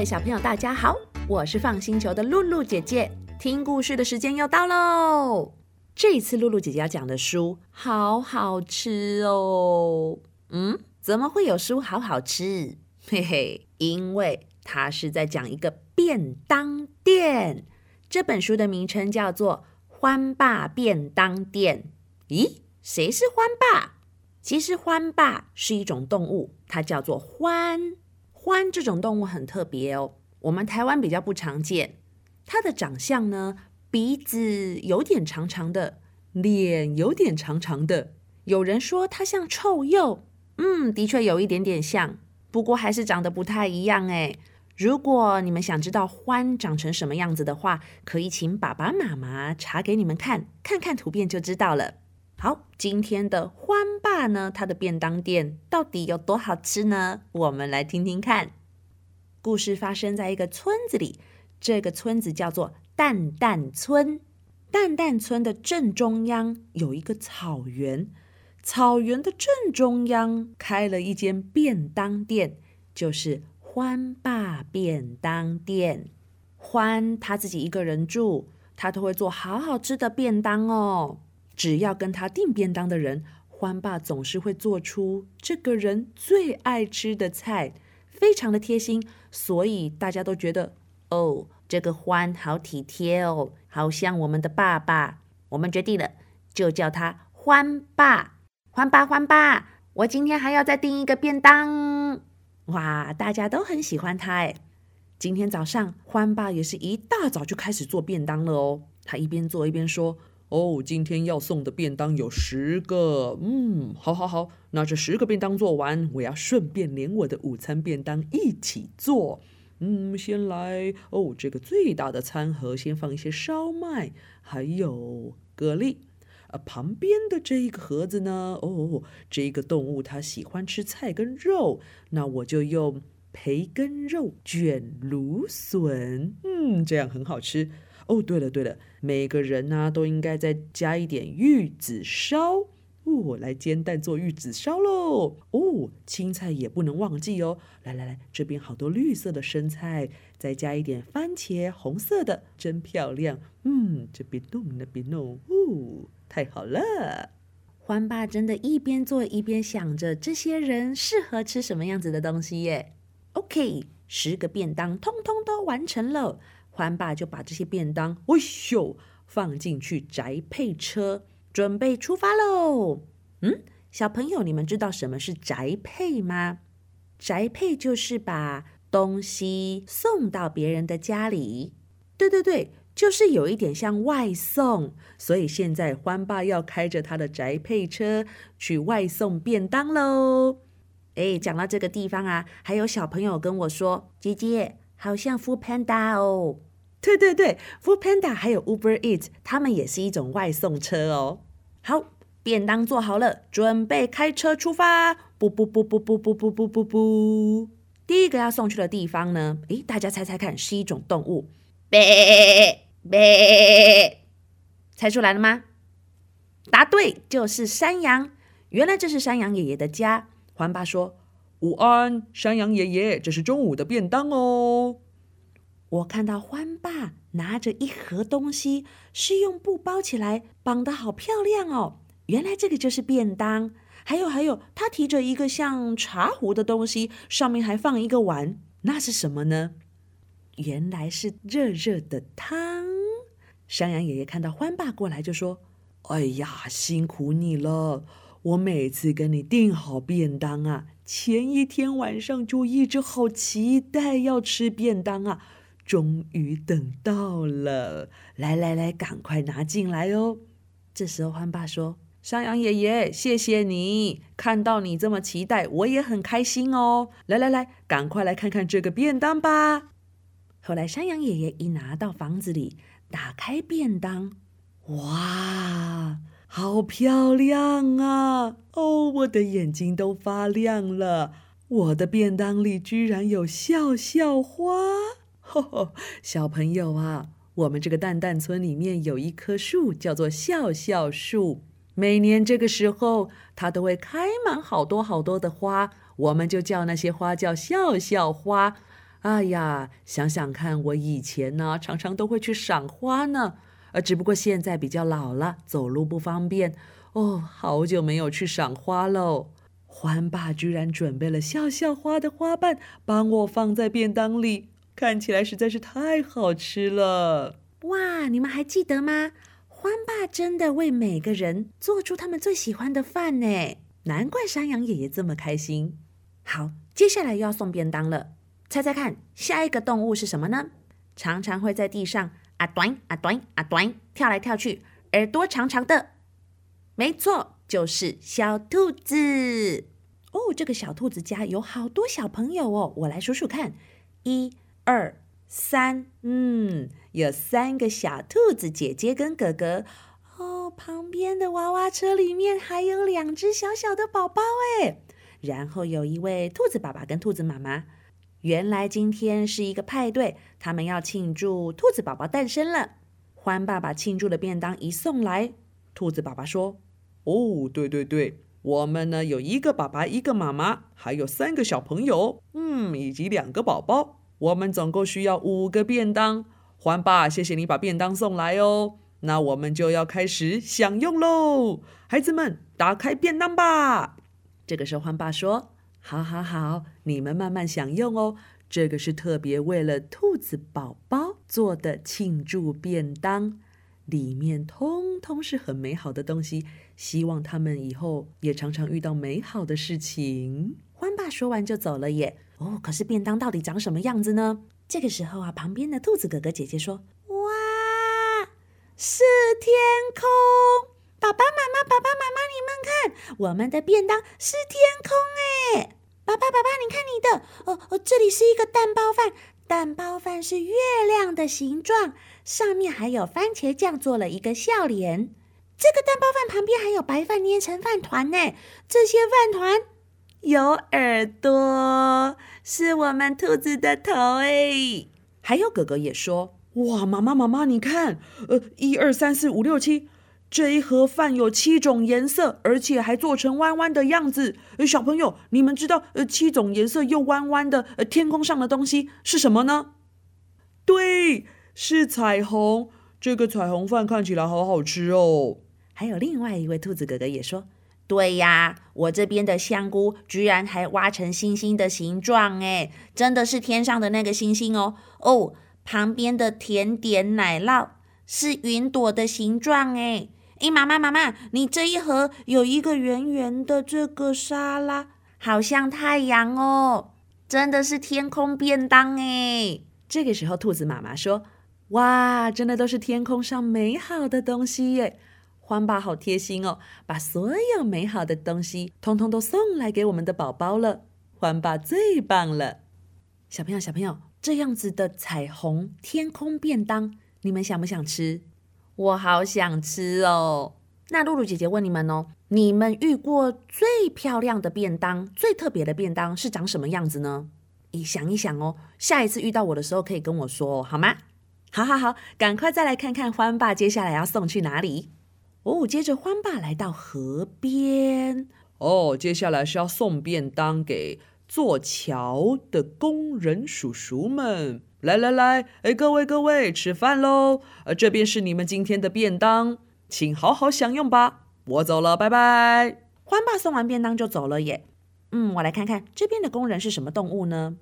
位小朋友，大家好，我是放星球的露露姐姐。听故事的时间又到喽！这一次露露姐姐要讲的书好好吃哦。嗯，怎么会有书好好吃？嘿嘿，因为它是在讲一个便当店。这本书的名称叫做《欢爸便当店》。咦，谁是欢爸？其实欢爸是一种动物，它叫做欢。獾这种动物很特别哦，我们台湾比较不常见。它的长相呢，鼻子有点长长的，脸有点长长的。有人说它像臭鼬，嗯，的确有一点点像，不过还是长得不太一样诶。如果你们想知道獾长成什么样子的话，可以请爸爸妈妈查给你们看，看看图片就知道了。好，今天的欢爸呢，他的便当店到底有多好吃呢？我们来听听看。故事发生在一个村子里，这个村子叫做蛋蛋村。蛋蛋村的正中央有一个草原，草原的正中央开了一间便当店，就是欢爸便当店。欢他自己一个人住，他都会做好好吃的便当哦。只要跟他订便当的人，欢爸总是会做出这个人最爱吃的菜，非常的贴心，所以大家都觉得哦，这个欢好体贴哦，好像我们的爸爸。我们决定了，就叫他欢爸。欢爸，欢爸，我今天还要再订一个便当。哇，大家都很喜欢他哎。今天早上，欢爸也是一大早就开始做便当了哦。他一边做一边说。哦，今天要送的便当有十个，嗯，好，好，好，那这十个便当做完，我要顺便连我的午餐便当一起做。嗯，先来哦，这个最大的餐盒先放一些烧麦，还有蛤蜊。啊，旁边的这一个盒子呢？哦，这个动物它喜欢吃菜跟肉，那我就用培根肉卷芦笋，嗯，这样很好吃。哦，对了对了，每个人呢、都应该再加一点玉子烧哦，来煎蛋做玉子烧喽。哦，青菜也不能忘记哦。来来来，这边好多绿色的生菜，再加一点番茄，红色的，真漂亮。嗯，这边弄那边弄，哦，太好了。欢爸真的一边做一边想着这些人适合吃什么样子的东西耶。OK，十个便当通通都完成了。欢爸就把这些便当，哎呦，放进去宅配车，准备出发喽。嗯，小朋友，你们知道什么是宅配吗？宅配就是把东西送到别人的家里。对对对，就是有一点像外送。所以现在欢爸要开着他的宅配车去外送便当喽。哎，讲到这个地方啊，还有小朋友跟我说：“姐姐，好像 Food Panda 哦。”对对对，Food Panda 还有 Uber Eats，他们也是一种外送车哦。好，便当做好了，准备开车出发。不不不不不不不不不不，第一个要送去的地方呢？诶，大家猜猜看，是一种动物。呗呗，猜出来了吗？答对，就是山羊。原来这是山羊爷爷的家。黄爸说：“午安，山羊爷爷，这是中午的便当哦。”我看到欢爸拿着一盒东西，是用布包起来，绑得好漂亮哦。原来这个就是便当。还有还有，他提着一个像茶壶的东西，上面还放一个碗，那是什么呢？原来是热热的汤。山羊爷爷看到欢爸过来，就说：“哎呀，辛苦你了！我每次跟你订好便当啊，前一天晚上就一直好期待要吃便当啊。”终于等到了，来来来，赶快拿进来哦！这时候欢爸说：“山羊爷爷，谢谢你，看到你这么期待，我也很开心哦。来来来，赶快来看看这个便当吧。”后来山羊爷爷一拿到房子里，打开便当，哇，好漂亮啊！哦，我的眼睛都发亮了。我的便当里居然有笑笑花。吼吼，小朋友啊，我们这个蛋蛋村里面有一棵树，叫做笑笑树。每年这个时候，它都会开满好多好多的花，我们就叫那些花叫笑笑花。哎呀，想想看，我以前呢，常常都会去赏花呢，呃，只不过现在比较老了，走路不方便。哦，好久没有去赏花喽。欢爸居然准备了笑笑花的花瓣，帮我放在便当里，看起来实在是太好吃了。哇，你们还记得吗？欢爸真的为每个人做出他们最喜欢的饭呢，难怪山羊爷爷这么开心。好，接下来又要送便当了。猜猜看，下一个动物是什么呢？常常会在地上啊短啊短啊短跳来跳去，耳朵长长的。没错，就是小兔子。哦，这个小兔子家有好多小朋友哦。我来数数看，一、二、三，嗯，有三个小兔子姐姐跟哥哥。哦，旁边的娃娃车里面还有两只小小的宝宝诶。然后有一位兔子爸爸跟兔子妈妈。原来今天是一个派对，他们要庆祝兔子宝宝诞生了。欢爸爸庆祝的便当一送来，兔子爸爸说：“哦，对对对，我们呢有一个爸爸，一个妈妈，还有三个小朋友，嗯，以及两个宝宝，我们总共需要五个便当。欢爸，谢谢你把便当送来哦。那我们就要开始享用喽，孩子们，打开便当吧。”这个时候，欢爸说。好，好，好，你们慢慢享用哦。这个是特别为了兔子宝宝做的庆祝便当，里面通通是很美好的东西。希望他们以后也常常遇到美好的事情。欢爸说完就走了耶。哦，可是便当到底长什么样子呢？这个时候啊，旁边的兔子哥哥姐姐说：“哇，是天空！爸爸妈妈，爸爸妈妈，你们看，我们的便当是天空哎。”爸爸，爸爸，你看你的，哦哦，这里是一个蛋包饭，蛋包饭是月亮的形状，上面还有番茄酱做了一个笑脸。这个蛋包饭旁边还有白饭捏成饭团呢，这些饭团有耳朵，是我们兔子的头哎。还有哥哥也说，哇，妈妈妈妈，你看，呃，一二三四五六七。这一盒饭有七种颜色，而且还做成弯弯的样子。小朋友，你们知道呃七种颜色又弯弯的呃天空上的东西是什么呢？对，是彩虹。这个彩虹饭看起来好好吃哦。还有另外一位兔子哥哥也说：“对呀，我这边的香菇居然还挖成星星的形状，哎，真的是天上的那个星星哦。哦，旁边的甜点奶酪是云朵的形状，哎。”哎，妈妈，妈妈，你这一盒有一个圆圆的这个沙拉，好像太阳哦，真的是天空便当哎。这个时候，兔子妈妈说：“哇，真的都是天空上美好的东西耶！”欢爸好贴心哦，把所有美好的东西通通都送来给我们的宝宝了。欢爸最棒了，小朋友，小朋友，这样子的彩虹天空便当，你们想不想吃？我好想吃哦！那露露姐姐问你们哦，你们遇过最漂亮的便当、最特别的便当是长什么样子呢？你想一想哦，下一次遇到我的时候可以跟我说，好吗？好好好，赶快再来看看欢爸接下来要送去哪里哦。接着欢爸来到河边哦，接下来是要送便当给做桥的工人叔叔们。来来来，哎，各位各位，吃饭喽！呃，这边是你们今天的便当，请好好享用吧。我走了，拜拜。欢爸送完便当就走了耶。嗯，我来看看这边的工人是什么动物呢？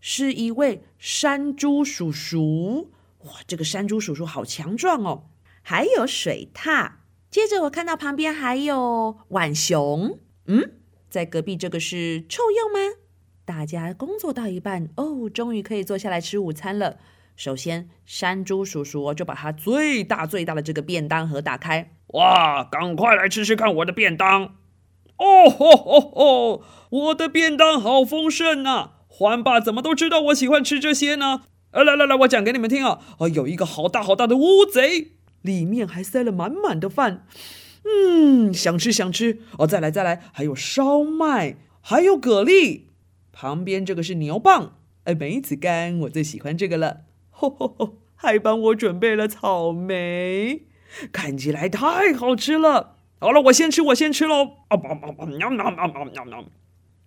是一位山猪叔叔。哇，这个山猪叔叔好强壮哦！还有水獭。接着我看到旁边还有浣熊。嗯，在隔壁这个是臭鼬吗？大家工作到一半哦，终于可以坐下来吃午餐了。首先，山猪叔叔就把他最大最大的这个便当盒打开。哇，赶快来吃吃看我的便当！哦吼吼吼，我的便当好丰盛啊！欢爸怎么都知道我喜欢吃这些呢？呃，来来来，我讲给你们听啊！啊，有一个好大好大的乌贼，里面还塞了满满的饭。嗯，想吃想吃哦！再来再来，还有烧麦，还有蛤蜊。旁边这个是牛蒡，哎，梅子干，我最喜欢这个了。吼吼吼，还帮我准备了草莓，看起来太好吃了。好了，我先吃，我先吃喽。啊，喵喵喵喵喵喵！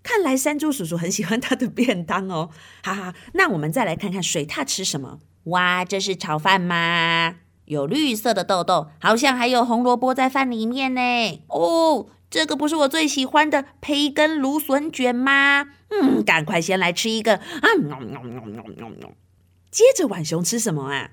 看来山猪叔叔很喜欢他的便当哦。哈哈，那我们再来看看水獭吃什么？哇，这是炒饭吗？有绿色的豆豆，好像还有红萝卜在饭里面呢。哦，这个不是我最喜欢的培根芦笋卷吗？嗯，赶快先来吃一个啊！接着浣熊吃什么啊？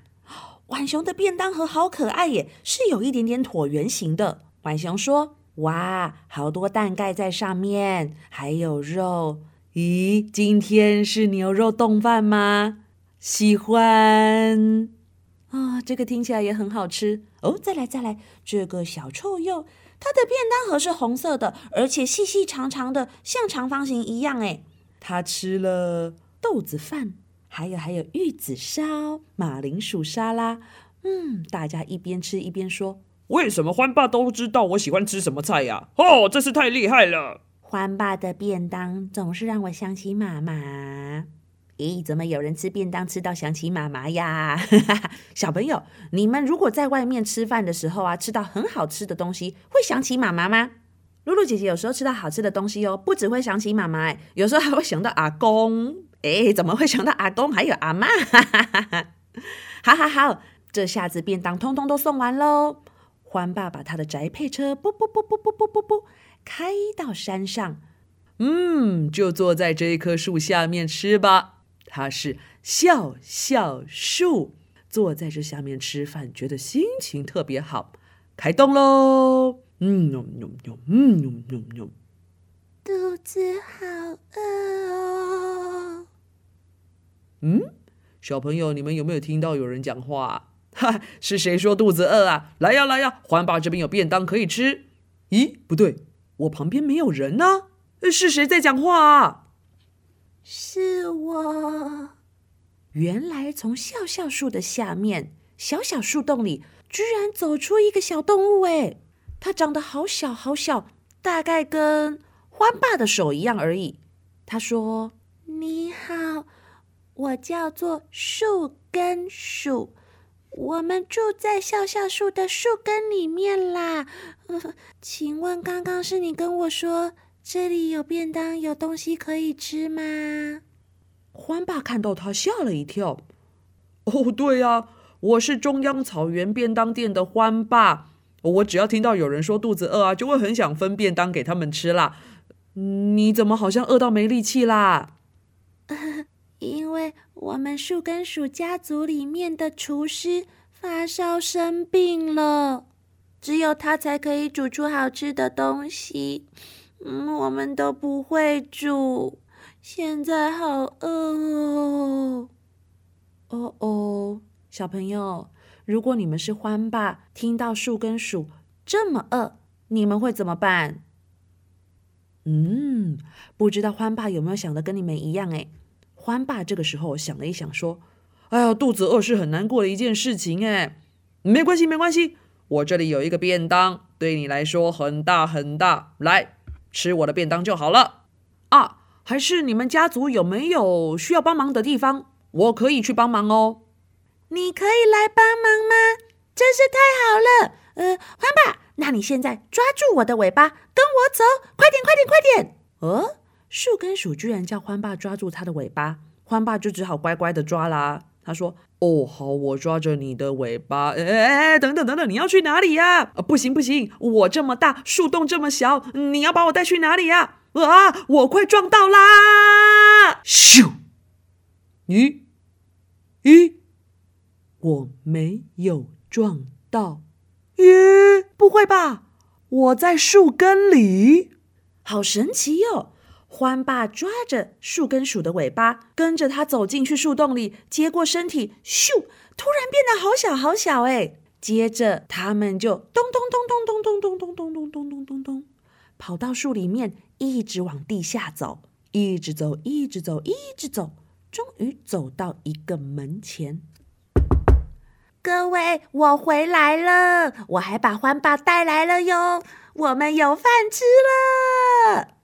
浣熊的便当盒好可爱耶，是有一点点椭圆形的。浣熊说：“哇，好多蛋盖在上面，还有肉。咦，今天是牛肉冻饭吗？喜欢啊，这个听起来也很好吃哦。再来，再来，这个小臭鼬，它的便当盒是红色的，而且细细长长的，像长方形一样。哎，它吃了豆子饭。”还有还有玉子烧、马铃薯沙拉，嗯，大家一边吃一边说：“为什么欢爸都知道我喜欢吃什么菜呀？哦，真是太厉害了！”欢爸的便当总是让我想起妈妈。咦，怎么有人吃便当吃到想起妈妈呀？小朋友，你们如果在外面吃饭的时候啊，吃到很好吃的东西，会想起妈妈吗？露露姐姐有时候吃到好吃的东西哦，不只会想起妈妈，哎，有时候还会想到阿公。哎，怎么会想到阿公还有阿媽，哈哈哈？好好好，这下子便当通通都送完喽。欢爸把他的宅配车，不不不不不不不不，开到山上。嗯，就坐在这一棵树下面吃吧。他是笑笑树，坐在这下面吃饭，觉得心情特别好。开动喽！嗯哟嗯哟，嗯哟哟哟，肚子好饿哦。嗯，小朋友，你们有没有听到有人讲话？哈，是谁说肚子饿啊？来呀来呀，环爸这边有便当可以吃。咦，不对，我旁边没有人呢。是谁在讲话啊？是我。原来从笑笑树的下面小小树洞里，居然走出一个小动物诶，它长得好小好小，大概跟欢爸的手一样而已。他说：“你好。”我叫做树根鼠，我们住在笑笑树的树根里面啦。请问刚刚是你跟我说这里有便当，有东西可以吃吗？欢爸看到他吓了一跳。哦，对呀，我是中央草原便当店的欢爸。我只要听到有人说肚子饿啊，就会很想分便当给他们吃啦。你怎么好像饿到没力气啦？因为我们树根鼠家族里面的厨师发烧生病了，只有他才可以煮出好吃的东西。嗯，我们都不会煮，现在好饿哦。哦哦，小朋友，如果你们是欢爸，听到树根鼠这么饿，你们会怎么办？嗯，不知道欢爸有没有想的跟你们一样诶？欢爸这个时候想了一想，说：“哎呀，肚子饿是很难过的一件事情哎，没关系，没关系，我这里有一个便当，对你来说很大很大，来吃我的便当就好了。啊，还是你们家族有没有需要帮忙的地方？我可以去帮忙哦。你可以来帮忙吗？真是太好了。呃，欢爸，那你现在抓住我的尾巴，跟我走，快点，快点，快点。哦。”树根鼠居然叫欢爸抓住他的尾巴，欢爸就只好乖乖的抓啦。他说：“哦，好，我抓着你的尾巴。哎哎哎，等等等等，你要去哪里呀？不行不行，我这么大，树洞这么小，你要把我带去哪里呀？啊，我快撞到啦！咻！咦咦，我没有撞到。咦，不会吧？我在树根里，好神奇哟！”欢爸抓着树根鼠的尾巴，跟着它走进去树洞里，接过身体，咻！突然变得好小好小哎！接着他们就咚咚咚咚咚咚咚咚咚咚咚咚咚咚，跑到树里面，一直往地下走，一直走，一直走，一直走，终于走到一个门前。各位，我回来了，我还把欢爸带来了哟，我们有饭吃了。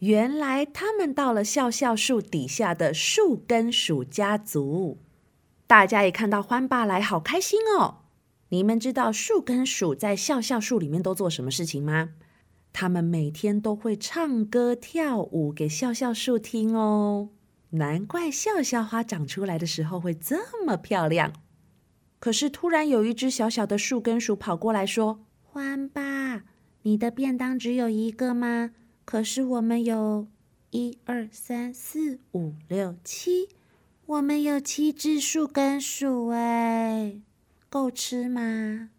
原来他们到了笑笑树底下的树根鼠家族，大家一看到欢爸来，好开心哦！你们知道树根鼠在笑笑树里面都做什么事情吗？他们每天都会唱歌跳舞给笑笑树听哦。难怪笑笑花长出来的时候会这么漂亮。可是突然有一只小小的树根鼠跑过来说：“欢爸，你的便当只有一个吗？可是我们有一二三四五六七，我们有七只树根鼠哎，够吃吗？”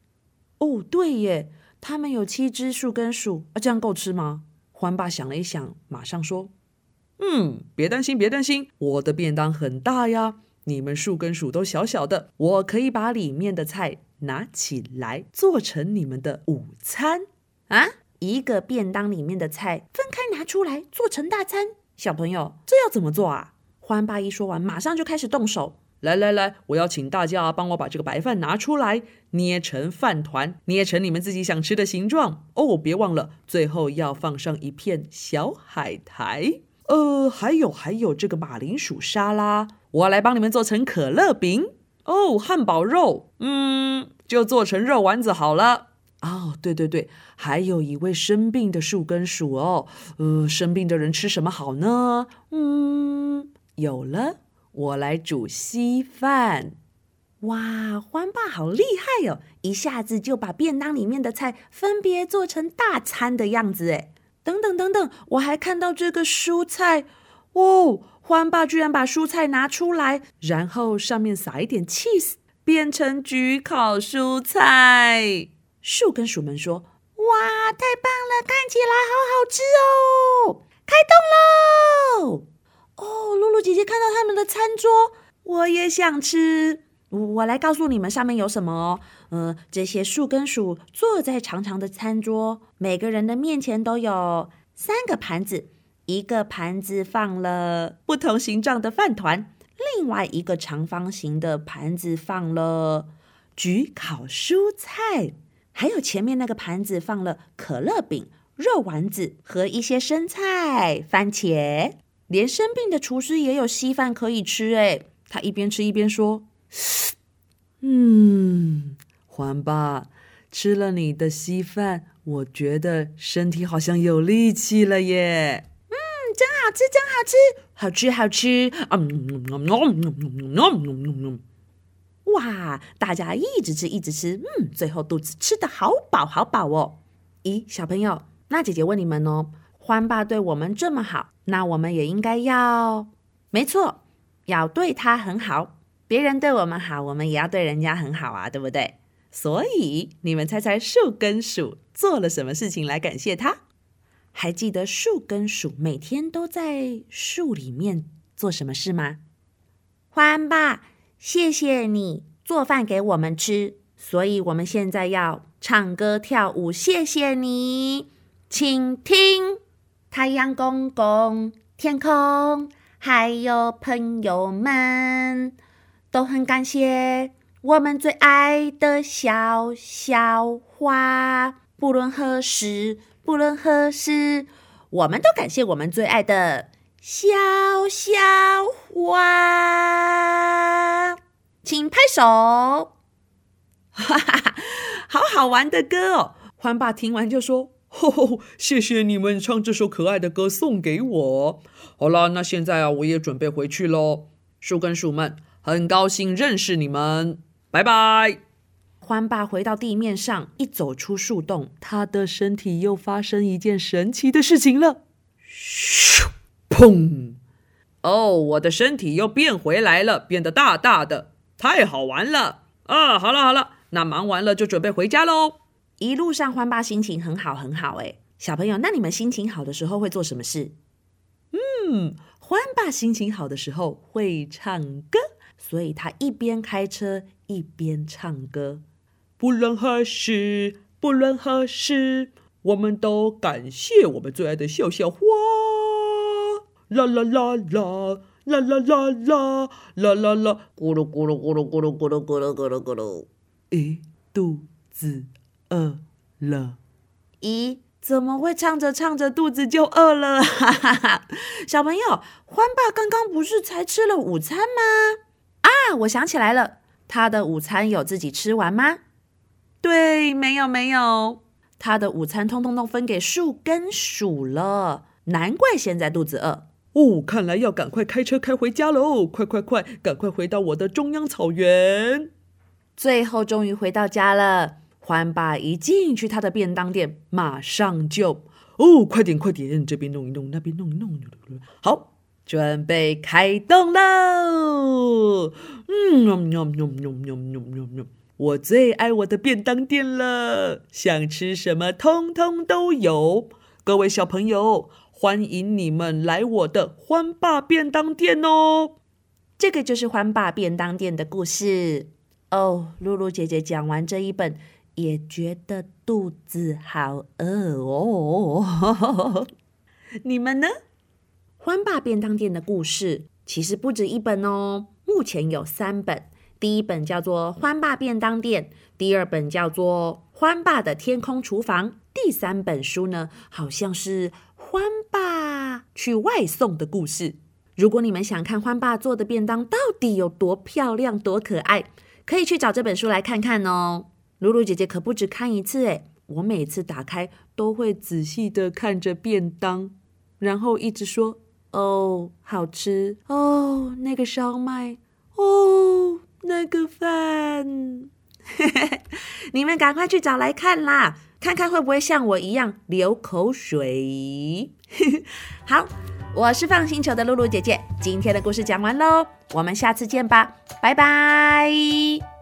哦，对耶，他们有七只树根鼠啊，这样够吃吗？欢爸想了一想，马上说：“嗯，别担心，别担心，我的便当很大呀。你们树根鼠都小小的，我可以把里面的菜拿起来做成你们的午餐啊！一个便当里面的菜分开拿出来做成大餐，小朋友，这要怎么做啊？”欢爸一说完，马上就开始动手。来来来，我要请大家帮我把这个白饭拿出来，捏成饭团，捏成你们自己想吃的形状哦。别忘了，最后要放上一片小海苔。呃，还有还有这个马铃薯沙拉，我来帮你们做成可乐饼哦。汉堡肉，嗯，就做成肉丸子好了。哦，对对对，还有一位生病的树根鼠哦。呃，生病的人吃什么好呢？嗯，有了。我来煮稀饭，哇！欢爸好厉害哦，一下子就把便当里面的菜分别做成大餐的样子诶。等等等等，我还看到这个蔬菜哦，欢爸居然把蔬菜拿出来，然后上面撒一点 cheese，变成焗烤蔬菜。树根鼠们说：“哇，太棒了，看起来好好吃哦！”开动喽！哦，露露姐姐看到他们的餐桌，我也想吃。我来告诉你们上面有什么哦。嗯、这些树根鼠坐在长长的餐桌，每个人的面前都有三个盘子，一个盘子放了不同形状的饭团，另外一个长方形的盘子放了焗烤蔬菜，还有前面那个盘子放了可乐饼、肉丸子和一些生菜、番茄。连生病的厨师也有稀饭可以吃诶，他一边吃一边说：“嗯，欢爸，吃了你的稀饭，我觉得身体好像有力气了耶。”嗯，真好吃，真好吃，好吃好吃。嗯。哇，大家一直吃一直吃，嗯，最后肚子吃得好饱好饱哦。咦，小朋友，那姐姐问你们哦。欢爸对我们这么好，那我们也应该要，没错，要对他很好。别人对我们好，我们也要对人家很好啊，对不对？所以你们猜猜树根鼠做了什么事情来感谢他？还记得树根鼠每天都在树里面做什么事吗？欢爸，谢谢你做饭给我们吃，所以我们现在要唱歌跳舞，谢谢你，请听。太阳公公，天空，还有朋友们，都很感谢我们最爱的小笑花。不论何时，不论何时，我们都感谢我们最爱的笑笑花。请拍手！哈哈哈，好好玩的歌哦！欢爸听完就说。哦，谢谢你们唱这首可爱的歌送给我。好了，那现在啊，我也准备回去喽。树根鼠们，很高兴认识你们，拜拜。欢爸回到地面上，一走出树洞，他的身体又发生一件神奇的事情了。咻，砰！哦，我的身体又变回来了，变得大大的，太好玩了啊！好了好了，那忙完了就准备回家喽。一路上，欢爸心情很好，很好。诶，小朋友，那你们心情好的时候会做什么事？嗯，欢爸心情好的时候会唱歌，所以他一边开车一边唱歌。不论何时，不论何时，我们都感谢我们最爱的笑笑花。啦啦啦啦，啦啦啦啦，啦啦啦，咕噜咕噜咕噜咕噜咕噜咕噜咕噜咕噜，一肚子。饿了？咦，怎么会唱着唱着肚子就饿了？哈哈哈！小朋友，欢爸刚刚不是才吃了午餐吗？啊，我想起来了，他的午餐有自己吃完吗？对，没有没有，他的午餐通通都分给树跟鼠了，难怪现在肚子饿。哦看来要赶快开车开回家喽快快快赶快回到我的中央草原。最后终于回到家了欢爸一进去他的便当店马上就。哦快点快点这边弄一弄那边弄一弄好。准备开动喽。嗯我最爱我的便当店了想吃什么通通都有。各位小朋友欢迎你们来我的欢爸便当店哦！这个就是欢爸便当店的故事哦。露露姐姐讲完这一本，也觉得肚子好饿哦。你们呢？欢爸便当店的故事其实不止一本哦，目前有三本。第一本叫做《欢爸便当店》，第二本叫做《欢爸的天空厨房》，第三本书呢，好像是欢爸去外送的故事。如果你们想看欢爸做的便当到底有多漂亮、多可爱，可以去找这本书来看看哦。露露姐姐可不止看一次诶，我每次打开都会仔细的看着便当，然后一直说：“哦，好吃哦，那个烧麦哦。”那个饭，你们赶快去找来看啦，看看会不会像我一样流口水。好，我是放星球的露露姐姐，今天的故事讲完喽，我们下次见吧，拜拜。